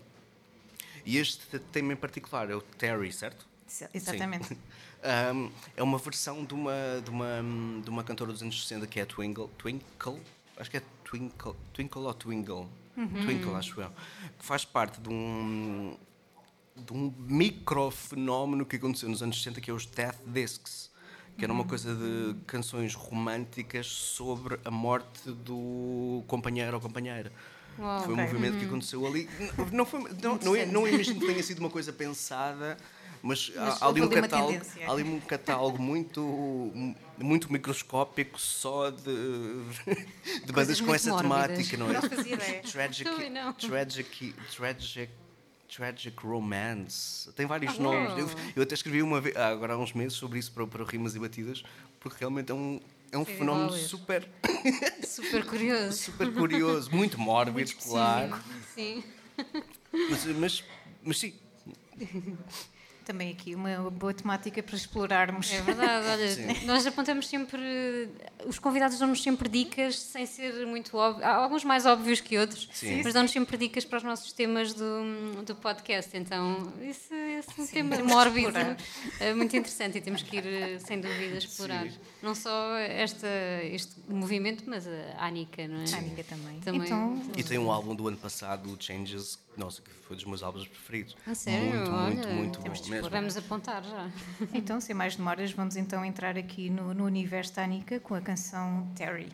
S3: E este tema em particular é o Terry, certo?
S2: Sim, Exatamente.
S3: Sim. Um, é uma versão de uma, de, uma, de uma cantora dos anos 60 que é a Twinkle. Twinkle? Acho que é Twinkle, Twinkle ou Twinkle? Twinkle, acho eu. Que faz parte de um, de um micro fenómeno que aconteceu nos anos 60 que é os Death Discs. Que era uma coisa de canções românticas sobre a morte do companheiro ou companheira.
S4: Uau,
S3: foi um
S2: ok.
S3: movimento que aconteceu ali. Não, foi, não, não, é- não imagino que tenha sido uma coisa pensada, mas, há-
S2: Mas
S3: há, ali um catálogo,
S2: tendência.
S3: há ali um catálogo muito, muito microscópico só de, de bandas com
S4: muito
S3: essa
S4: mórbidas.
S3: temática, não é?
S2: Não fazia ideia.
S3: Tragic,
S4: não.
S3: tragic, tragic, tragic romance. Tem vários
S4: Oh.
S3: nomes. Eu, eu até escrevi uma vez, ah, agora há uns meses sobre isso para, para rimas e batidas, porque realmente é um, é um
S4: Sim,
S3: fenómeno super,
S4: Super curioso.
S3: super curioso, muito mórbido, claro.
S4: Sim.
S3: Mas, mas, mas sim,
S2: Também aqui uma boa temática para explorarmos.
S4: É verdade, olha, nós apontamos sempre, os convidados dão-nos sempre dicas, sem ser muito óbvio, há alguns mais óbvios que outros,
S3: Sim.
S4: mas dão-nos sempre dicas para os nossos temas do, do podcast. Então, esse, esse é um tema mórbido, é muito interessante e temos que ir, eh, sem dúvida, explorar. Não só esta, este movimento, mas a Anica, não é?
S2: A Ânica também.
S4: Também.
S2: Então,
S3: E tem um álbum do ano passado, o Changes, que, nossa, que foi dos meus álbuns preferidos.
S4: A sério?
S3: Muito, muito,
S4: Olha,
S3: muito
S4: temos
S3: bom
S4: de
S3: mesmo.
S4: Vamos apontar já.
S2: então, sem mais demoras, vamos então entrar aqui no, no universo da Anica com a canção. Terry,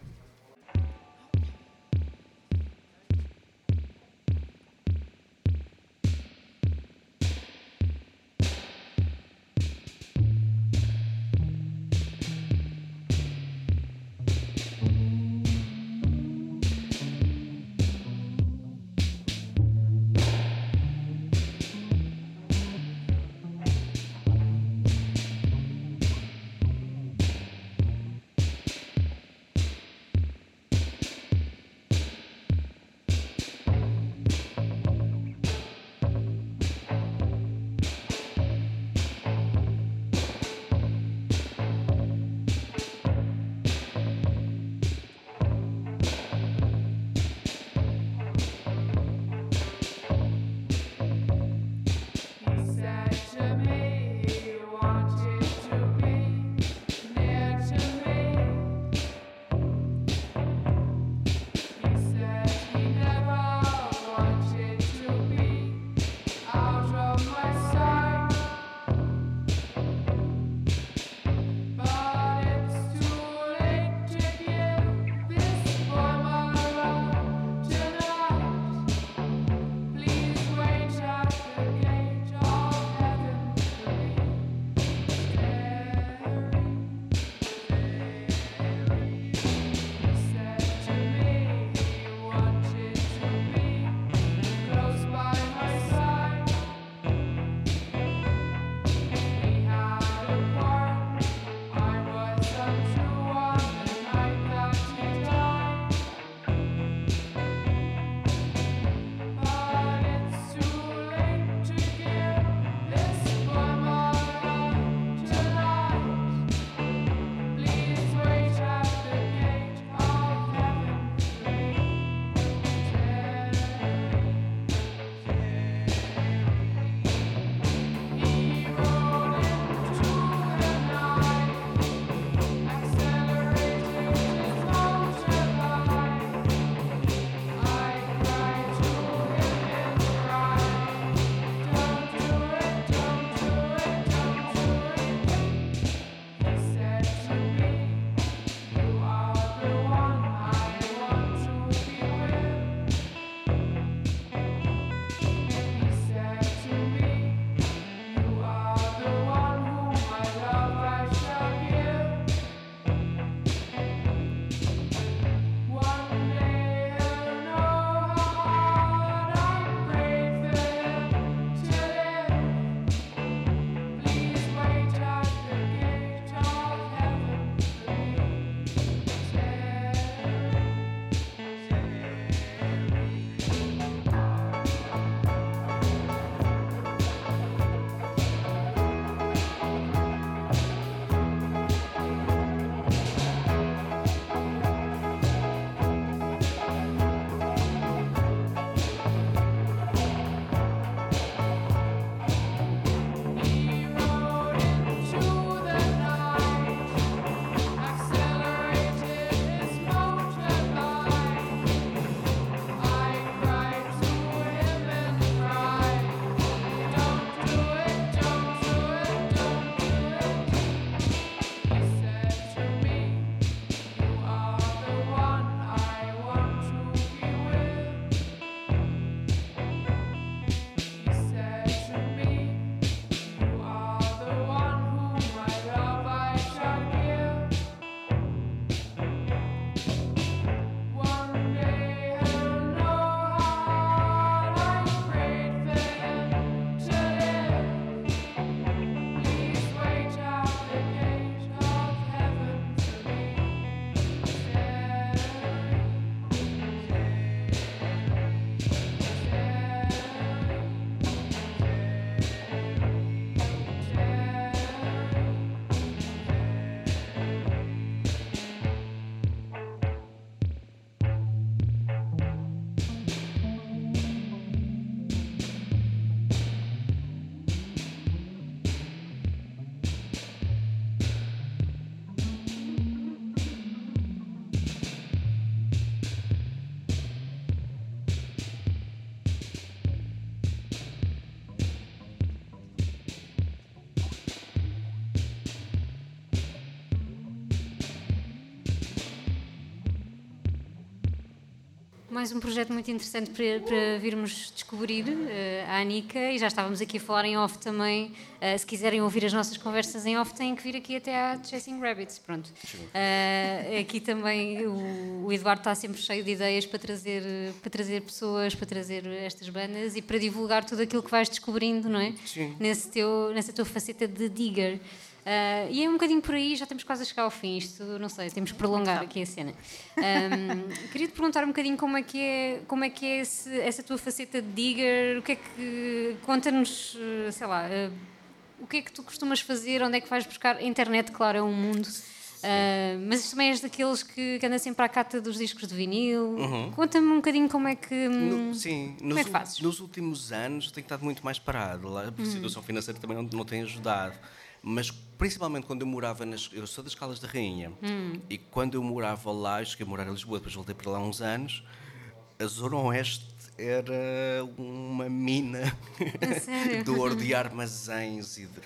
S4: mais um projeto muito interessante para, para virmos descobrir, eh, a Anica, e já estávamos aqui a falar em off também. eh, se quiserem ouvir as nossas conversas em off, têm que vir aqui até à Chasing Rabbits. Pronto. Eh, aqui também o, o Eduardo está sempre cheio de ideias para trazer, para trazer pessoas, para trazer estas bandas e para divulgar tudo aquilo que vais descobrindo, não é?
S3: Sim.
S4: Nesse teu, nessa tua faceta de digger. Ah, e é um bocadinho por aí, já estamos quase a chegar ao fim. Isto, não sei, temos que prolongar aqui a cena. Ahm, queria te perguntar um bocadinho como é que é, como é, que é esse- essa tua faceta de digger, o que é que. Conta-nos, eh, sei lá, eh, o que é que tu costumas fazer, onde é que vais buscar. A internet, claro, é um mundo. Ah, mas também és daqueles que, que anda sempre à cata dos discos de vinil. Conta-me um bocadinho como é que.
S3: No- sim,
S4: como
S3: nos,
S4: é que fazes?
S3: nos últimos anos tenho estado muito mais parado. Lá, A situação financeira também não, não tem ajudado. Mas principalmente quando eu morava nas. Eu sou das Calas da Rainha. E quando eu morava lá, eu cheguei a morar em Lisboa, depois voltei para lá uns anos, a Zona Oeste era uma mina de ouro de armazéns e de,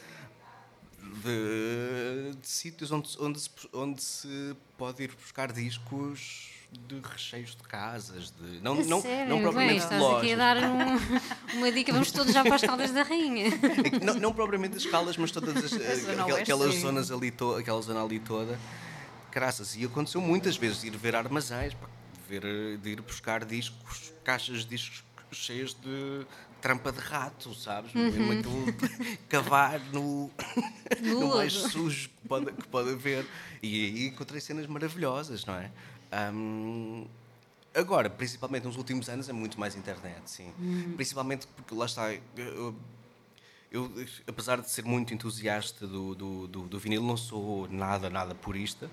S3: de, de sítios onde, onde, se, onde se pode ir buscar discos de recheios de casas, de, não,
S4: A
S3: não,
S4: sério?
S3: não
S4: Bem,
S3: propriamente de
S4: estás aqui a
S3: lojas.
S4: dar um- uma dica, vamos todos já para as caldas da rainha.
S3: É não, não propriamente as escalas, mas todas as,
S2: zona
S3: aquel-
S2: oeste,
S3: aquelas
S2: sim.
S3: zonas ali, to, aquela zona ali toda. Graças. E aconteceu muitas vezes de ir ver armazéns, de, ver, de ir buscar discos, caixas de discos cheias de trampa de rato, sabes? Mesmo aquilo cavar no,
S4: No
S3: mais sujo que pode, que pode haver. E aí encontrei cenas maravilhosas, não é? Ahm, Agora, principalmente nos últimos anos, é muito mais internet, sim. Principalmente porque lá está. Eu, eu, apesar de ser muito entusiasta do, do, do, do vinil, não sou nada, nada purista.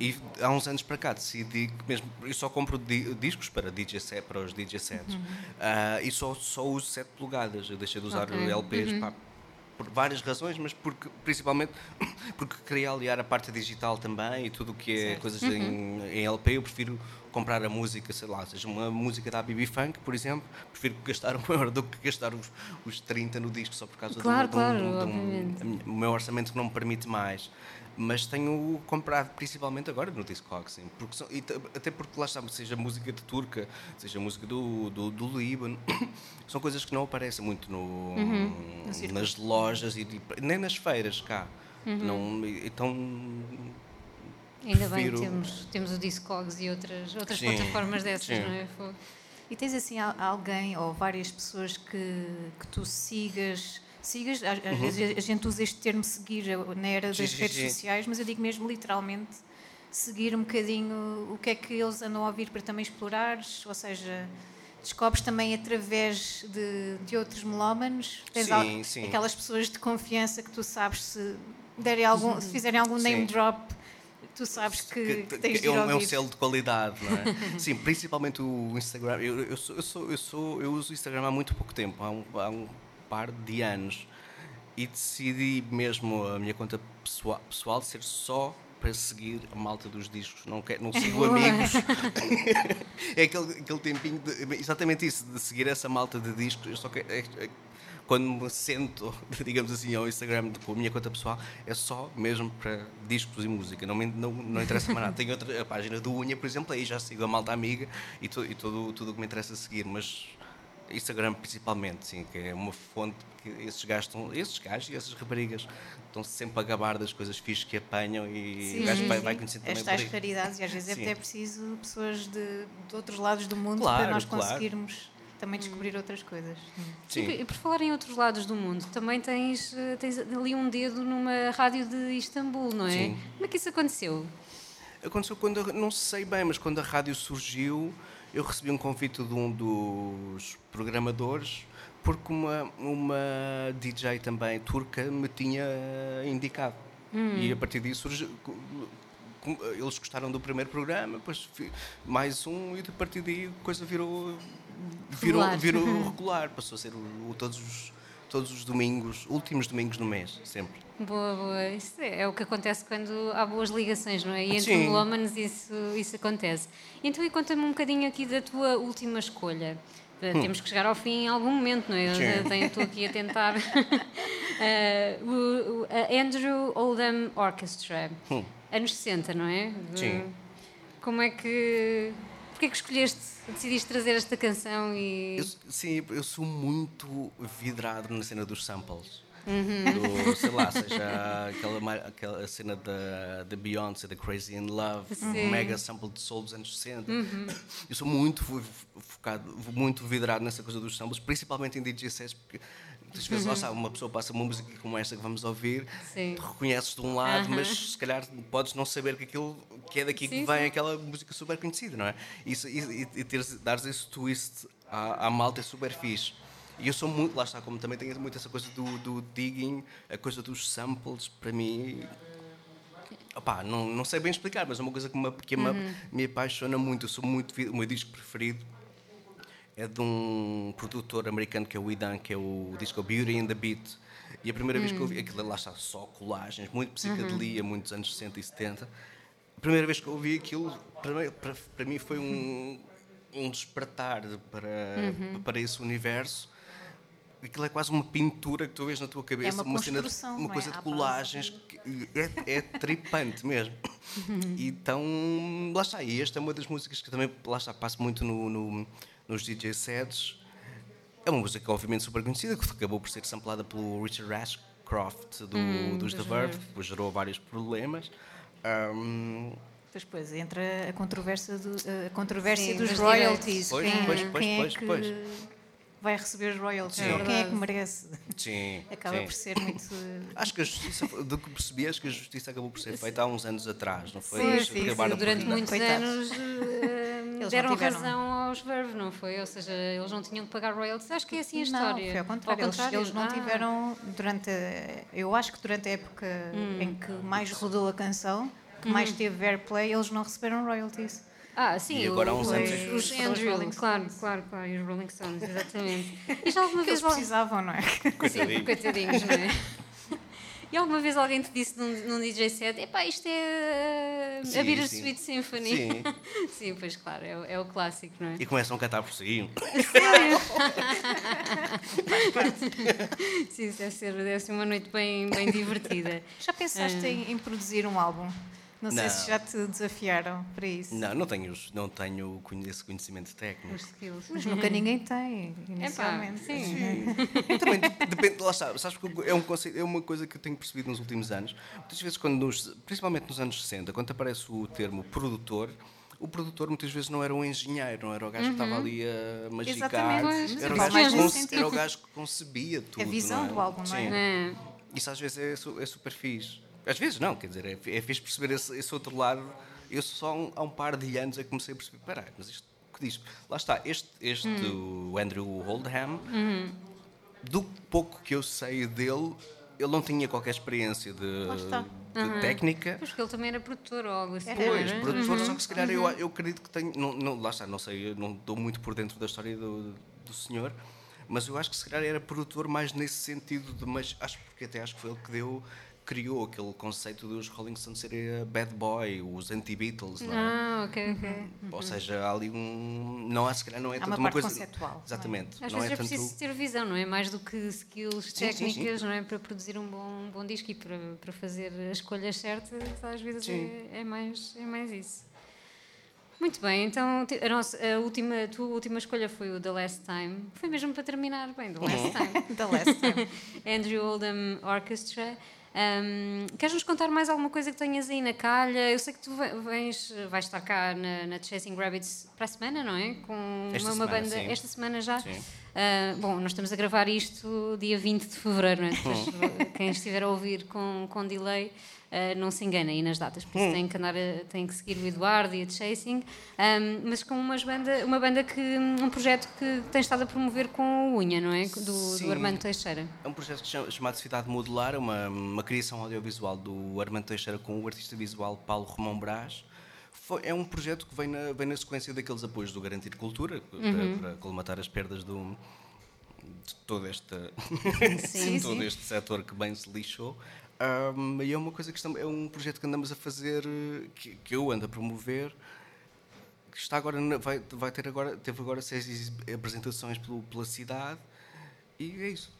S3: E há uns anos para cá decidi que mesmo. Eu só compro di- discos para, DJ set, para os DJ sets. Ah, e só, só uso 7 polegadas. Eu deixei de usar
S4: Ok.
S3: LPs pá, por várias razões, mas porque, principalmente porque queria aliar a parte digital também e tudo o que é coisas em, em LP. Eu prefiro comprar a música, sei lá, seja uma música da BB Funk, por exemplo, prefiro gastar um euro do que gastar os, os 30 no disco só por causa
S4: Claro,
S3: um-
S4: claro,
S3: de um-
S4: obviamente.
S3: a minha- o meu orçamento que não me permite mais. Mas tenho comprado principalmente agora no Discogs, porque são- e até porque lá está, seja música de turca, seja música do, do, do Líbano, são coisas que não aparecem muito no,
S4: Uhum.
S3: nas lojas e, nem nas feiras cá.
S4: Uhum.
S3: Não, então
S4: Ainda bem
S3: Prefiro-
S4: que temos, temos o Discogs e outras, outras
S3: Sim,
S4: plataformas dessas,
S3: sim.
S4: não é?
S2: E tens assim al- alguém ou várias pessoas que, que tu sigas? Sigas, às, às vezes a gente usa este termo seguir na era
S3: Uhum. Sim,
S2: das
S3: sim,
S2: redes sociais, mas eu digo mesmo literalmente seguir um bocadinho o que é que eles andam a ouvir para também explorares, ou seja, descobres também através de, de outros melómanos, tens
S3: Sim,
S2: al-
S3: sim.
S2: aquelas pessoas de confiança que tu sabes se, derem algum, se fizerem algum name
S3: Sim.
S2: drop, tu sabes que, que tens de
S3: é, um, é um selo de qualidade, não é? Sim, principalmente o Instagram. Eu, eu, sou, eu, sou, eu, sou, eu uso o Instagram há muito pouco tempo, há um, há um par de anos. E decidi mesmo a minha conta pessoal, pessoal ser só para seguir a malta dos discos. Não, quero, não sigo amigos. é aquele, aquele tempinho, de, exatamente isso, de seguir essa malta de discos. Eu só quero, é- é- quando me sento, digamos assim, ao Instagram com a minha conta pessoal, é só mesmo para discos e música. Não, me, não, não interessa mais nada. Tenho outra a página do Unha, por exemplo, aí já sigo a malta amiga e, to, e tudo o que me interessa seguir, mas Instagram principalmente, sim, que é uma fonte que esses gajos, estão- esses gajos e essas raparigas estão sempre a gabar das coisas fixas que apanham e o gajo vai, vai conhecendo também
S2: As
S3: por
S2: tais e às vezes é
S3: Sim.
S2: até preciso pessoas de, de outros lados do mundo
S3: Claro,
S2: para nós
S3: claro.
S2: conseguirmos também descobrir outras coisas.
S3: Sim.
S4: E por falar em outros lados do mundo, também tens, eh, tens ali um dedo numa rádio de Istambul, não é?
S3: Sim.
S4: Como é que isso aconteceu?
S3: Aconteceu quando, não sei bem, mas quando a rádio surgiu, eu recebi um convite de um dos programadores, porque uma, uma DJ também turca me tinha indicado. E a partir disso eles gostaram do primeiro programa, depois mais um, e a partir daí a coisa virou, virou,
S4: Regular.
S3: virou regular, passou a ser o- o- todos, os, todos os domingos, últimos domingos no mês, sempre.
S4: Boa, boa. Isso é, é o que acontece quando há boas ligações, não é? E entre melómanos isso, isso acontece. Então, e conta-me um bocadinho aqui da tua última escolha. Eh, Temos que chegar ao fim em algum momento, não é?
S3: Hum.
S4: Estou aqui a tentar. Eh, o, o- a Andrew Oldham Orchestra.
S3: Hum.
S4: Anos 60, não é?
S3: Sim.
S4: Como é que. Porquê é que escolheste, decidiste trazer esta canção e.
S3: Eu, sim, eu sou muito vidrado na cena dos samples.
S4: Uhum.
S3: Do, sei lá, seja aquela, aquela cena da, da Beyoncé, da Crazy in Love,
S4: Sim. Uhum.
S3: mega sample de soul dos anos 60. Eu sou muito fo- focado, muito vidrado nessa coisa dos samples, principalmente em DJ sets, porque muitas vezes lá está, uma pessoa passa uma música como esta que vamos ouvir,
S4: Uhum. Sim.
S3: reconheces de um lado, mas se calhar podes não saber que aquilo que é daqui que
S4: Sim,
S3: vem
S4: sim.
S3: aquela música super conhecida, não é? Isso, e e, teres, dares esse twist à, à malta é super fixe. E eu sou muito, lá está, como também tenho muito essa coisa do, do digging, a coisa dos samples, para mim. Opá, não, não sei bem explicar, mas é uma coisa que me, que me, me apaixona muito. Eu sou muito. O meu disco preferido é de um produtor americano que é o Idan, que é o disco Beauty and the Beat. E a primeira vez que eu vi, aquilo lá está só colagens, muito psicadelia, muitos anos 60 e 70. A primeira vez que eu ouvi aquilo, para mim, para, para mim foi um, um despertar para, para esse universo. Aquilo é quase uma pintura que tu vês na tua cabeça,
S2: uma
S3: cena de- uma
S2: não é?
S3: coisa de colagens, que é, é tripante mesmo. Então, lá está. E esta é uma das músicas que também, lá está, passo muito no, no- nos DJ sets. É uma música, obviamente, super conhecida, que acabou por ser samplada pelo Richard Ashcroft do, dos The Verve, que depois gerou vários problemas. Ahm,
S2: Depois, pois, entra a controvérsia, do- a controvérsia
S4: Sim,
S2: dos
S4: dos
S2: royalties.
S3: Pois,
S2: quem,
S3: pois, pois,
S2: quem
S3: pois,
S2: é que
S3: pois.
S2: vai receber os royalties?
S3: Sim.
S2: Quem é que merece?
S3: sim,
S2: Acaba
S3: sim.
S2: por ser muito.
S3: Acho que a justiça, do que percebi, acho que a justiça acabou por ser feita há uns anos atrás, não foi?
S2: Sim,
S3: Eles
S2: sim,
S3: acabaram
S2: sim,
S3: por-
S4: Durante muitos
S2: Coitados.
S4: anos
S2: não
S4: deram
S2: tiveram.
S4: razão aos Verve, não foi? Ou seja, eles não tinham que pagar royalties. Acho que é assim a
S2: Não,
S4: história.
S2: foi ao contrário. Eles, eles não
S4: Ah.
S2: tiveram durante. a- Eu acho que durante a época
S4: Hum.
S2: em que mais rodou a canção, que mais teve airplay, eles não receberam royalties.
S4: Ah, sim,
S3: E agora há uns anos-
S4: os, os
S2: Foram os
S4: Andrew,
S2: Rolling
S4: claro,
S2: Stones.
S4: claro, claro, e os Rolling Stones, exatamente. E já alguma
S2: Que eles
S4: vez. al-
S2: precisavam, não é?
S4: Sim, coitadinhos, não é? E alguma vez alguém te disse num, num DJ set: epá, isto é uh, a
S3: Sim,
S4: Bitter
S3: sim.
S4: Sweet Symphony.
S3: Sim.
S4: Sim, pois claro, é, o- é o clássico, não é?
S3: E começam a cantar por si.
S4: Sim, isso deve ser, deve ser uma noite bem, bem divertida.
S2: Já pensaste em, em produzir um álbum? Não sei
S3: Não.
S2: se já te desafiaram para isso.
S3: Não, não tenho, não tenho esse conhecimento técnico.
S4: Os skills.
S2: Mas nunca ninguém tem,
S4: Epá,
S2: inicialmente.
S4: sim.
S3: Também de- depende, lá está, sabes que é, um conceito, é uma coisa que eu tenho percebido nos últimos anos. Muitas vezes, quando nos- principalmente nos anos 60, quando aparece o termo produtor, o produtor muitas vezes não era um engenheiro, não era o gajo que estava ali a magicar,
S2: Exatamente.
S3: Era, o gajo
S2: mais
S3: que conce-
S2: sentido.
S3: era o gajo que concebia tudo.
S2: A visão
S3: não é?
S2: do álbum, não é?
S3: Sim.
S4: É.
S3: Isso às vezes é, é super fixe. Às vezes não, quer dizer, é, é fixe perceber esse, esse outro lado. Eu só um- há um par de anos é que comecei a perceber, peraí, mas isto que diz? Lá está, este, este
S2: Hum.
S3: o Andrew Oldham,
S2: Uhum.
S3: do pouco que eu sei dele, ele não tinha qualquer experiência de, de técnica.
S4: Pois porque ele também era produtor ou algo assim.
S3: Pois,
S4: era?
S3: produtor, só que se calhar eu, eu acredito que tenho. Não, não, lá está, não sei, não estou muito por dentro da história do, do senhor, mas eu acho que se calhar era produtor mais nesse sentido de. Mas acho porque até acho que foi ele que deu. Criou aquele conceito dos Rolling Stones serem a bad boy, os anti-Beatles, não é?
S4: Ah, ok, ok.
S3: Ou seja, há ali um. Não há, se calhar não é
S2: Há
S3: tanto
S2: uma
S3: coisa.
S2: conceptual, não é?
S3: Exatamente.
S4: Às
S3: não
S4: vezes
S3: é
S4: é preciso
S3: tanto.
S4: ter visão, não é? Mais do que skills
S3: Sim, sim,
S4: técnicas,
S3: sim.
S4: não é? Para produzir um bom, um bom disco e para, para fazer as escolhas certas, às vezes
S3: Sim.
S4: é, é mais, é mais isso. Muito bem, então a, nossa, a, última, a tua última escolha foi o The Last Time. Foi mesmo para terminar bem, The
S3: Uhum.
S4: Last Time.
S2: Da Last Time.
S4: Andrew Oldham Orchestra. Um, queres-nos contar mais alguma coisa que tenhas aí na calha? Eu sei que tu ve- vens, vais estar cá na, na Chasing Rabbits para a semana, não é? Com
S3: Esta
S4: uma, uma
S3: semana,
S4: banda
S3: sim.
S4: esta semana já.
S3: Sim.
S4: Uh, bom, nós estamos a gravar isto dia 20 de fevereiro, não é? Depois, quem estiver a ouvir com, com delay uh, não se engana aí nas datas, por isso
S3: Hum.
S4: tem que, andar a, tem que seguir o Eduardo e a Chasing, um, mas com umas banda, uma banda que. um projeto que tem estado a promover com o Unha, não é? Do, do Armando Teixeira.
S3: É um projeto chama- chamado Cidade Modular, é uma, uma criação audiovisual do Armando Teixeira com o artista visual Paulo Romão Brás. Foi- é um projeto que vem na, vem na sequência daqueles apoios do Garantir Cultura, para, para colmatar as perdas do, de todo este,
S4: Sim,
S3: todo
S4: sim.
S3: este setor que bem se lixou. Ahm, e é uma coisa que estamos, é um projeto que andamos a fazer, que, que eu ando a promover, que está agora vai, vai ter agora teve agora seis apresentações pelo- pela cidade e é isso.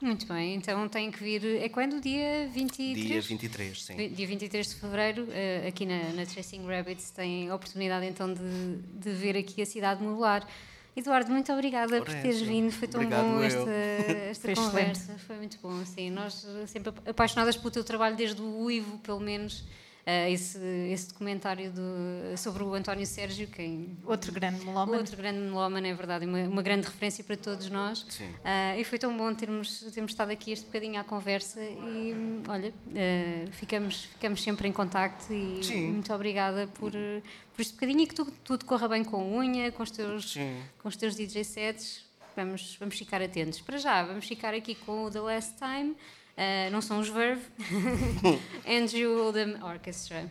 S4: Muito bem, então tem que vir. É quando? Dia 23?
S3: Dia 23, sim.
S4: Dia 23 de fevereiro, eh, aqui na, na Tracing Rabbits, tem a oportunidade então de, de ver aqui a cidade modular. Eduardo, muito obrigada por
S3: Ora,
S4: teres vindo, foi tão
S3: Obrigado
S4: bom
S3: eu.
S4: esta, esta
S2: Foi
S4: conversa, foi muito bom. Sim, nós sempre ap- apaixonadas pelo teu trabalho, desde o Uivo, pelo menos, eh, esse, esse documentário do- sobre o António Sérgio, quem
S2: Outro grande melómano.
S4: Outro grande melómano, é verdade, uma, uma grande referência para todos nós. Ah, e foi tão bom termos, termos estado aqui este bocadinho à conversa e, olha, ah, ficamos, ficamos sempre em contacto e
S3: Sim.
S4: muito obrigada por, por este bocadinho e que tudo, tudo corra bem com a unha, com os teus,
S3: Sim.
S4: com os teus DJ sets. Vamos, vamos ficar atentos. Para já, vamos ficar aqui com o The Last Time. Eh, não são os Verve. Andrew Oldham Orchestra.